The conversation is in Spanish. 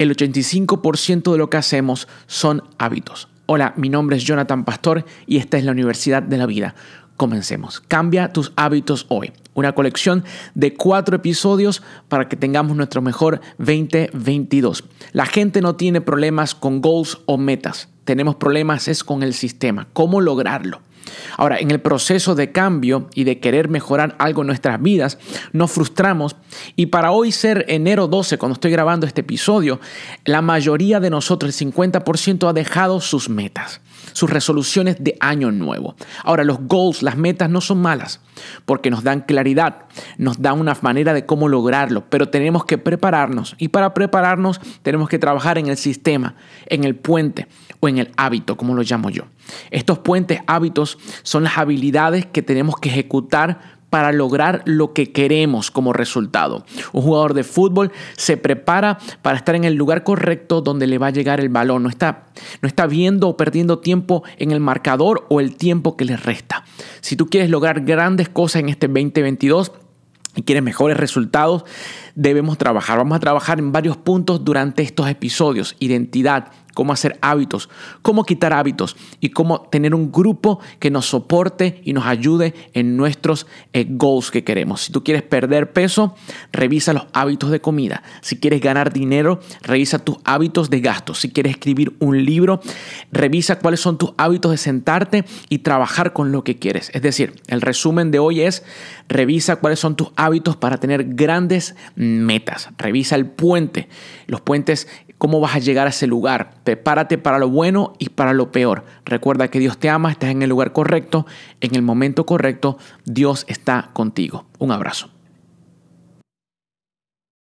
el 85% de lo que hacemos son hábitos. Hola, mi nombre es Jonathan Pastor y esta es la Universidad de la Vida. Comencemos. Cambia tus hábitos hoy. Una colección de cuatro episodios para que tengamos nuestro mejor 2022. La gente no tiene problemas con goals o metas. Tenemos problemas es con el sistema. ¿Cómo lograrlo? Ahora, en el proceso de cambio y de querer mejorar algo en nuestras vidas, nos frustramos y para hoy ser enero 12, cuando estoy grabando este episodio, la mayoría de nosotros, el 50%, ha dejado sus metas, sus resoluciones de año nuevo. Ahora, los goals, las metas no son malas porque nos dan claridad, nos dan una manera de cómo lograrlo, pero tenemos que prepararnos y para prepararnos tenemos que trabajar en el sistema, en el puente o en el hábito, como lo llamo yo. Estos puentes hábitos son las habilidades que tenemos que ejecutar para lograr lo que queremos como resultado. Un jugador de fútbol se prepara para estar en el lugar correcto donde le va a llegar el balón. No está, no está viendo o perdiendo tiempo en el marcador o el tiempo que le resta. Si tú quieres lograr grandes cosas en este 2022, y quieres mejores resultados, debemos trabajar. Vamos a trabajar en varios puntos durante estos episodios. Identidad, cómo hacer hábitos, cómo quitar hábitos y cómo tener un grupo que nos soporte y nos ayude en nuestros eh, goals que queremos. Si tú quieres perder peso, revisa los hábitos de comida. Si quieres ganar dinero, revisa tus hábitos de gasto. Si quieres escribir un libro, revisa cuáles son tus hábitos de sentarte y trabajar con lo que quieres. Es decir, el resumen de hoy es revisa cuáles son tus hábitos para tener grandes metas. Revisa el puente. Los puentes cómo vas a llegar a ese lugar. Prepárate para lo bueno y para lo peor. Recuerda que Dios te ama, estás en el lugar correcto, en el momento correcto, Dios está contigo. Un abrazo.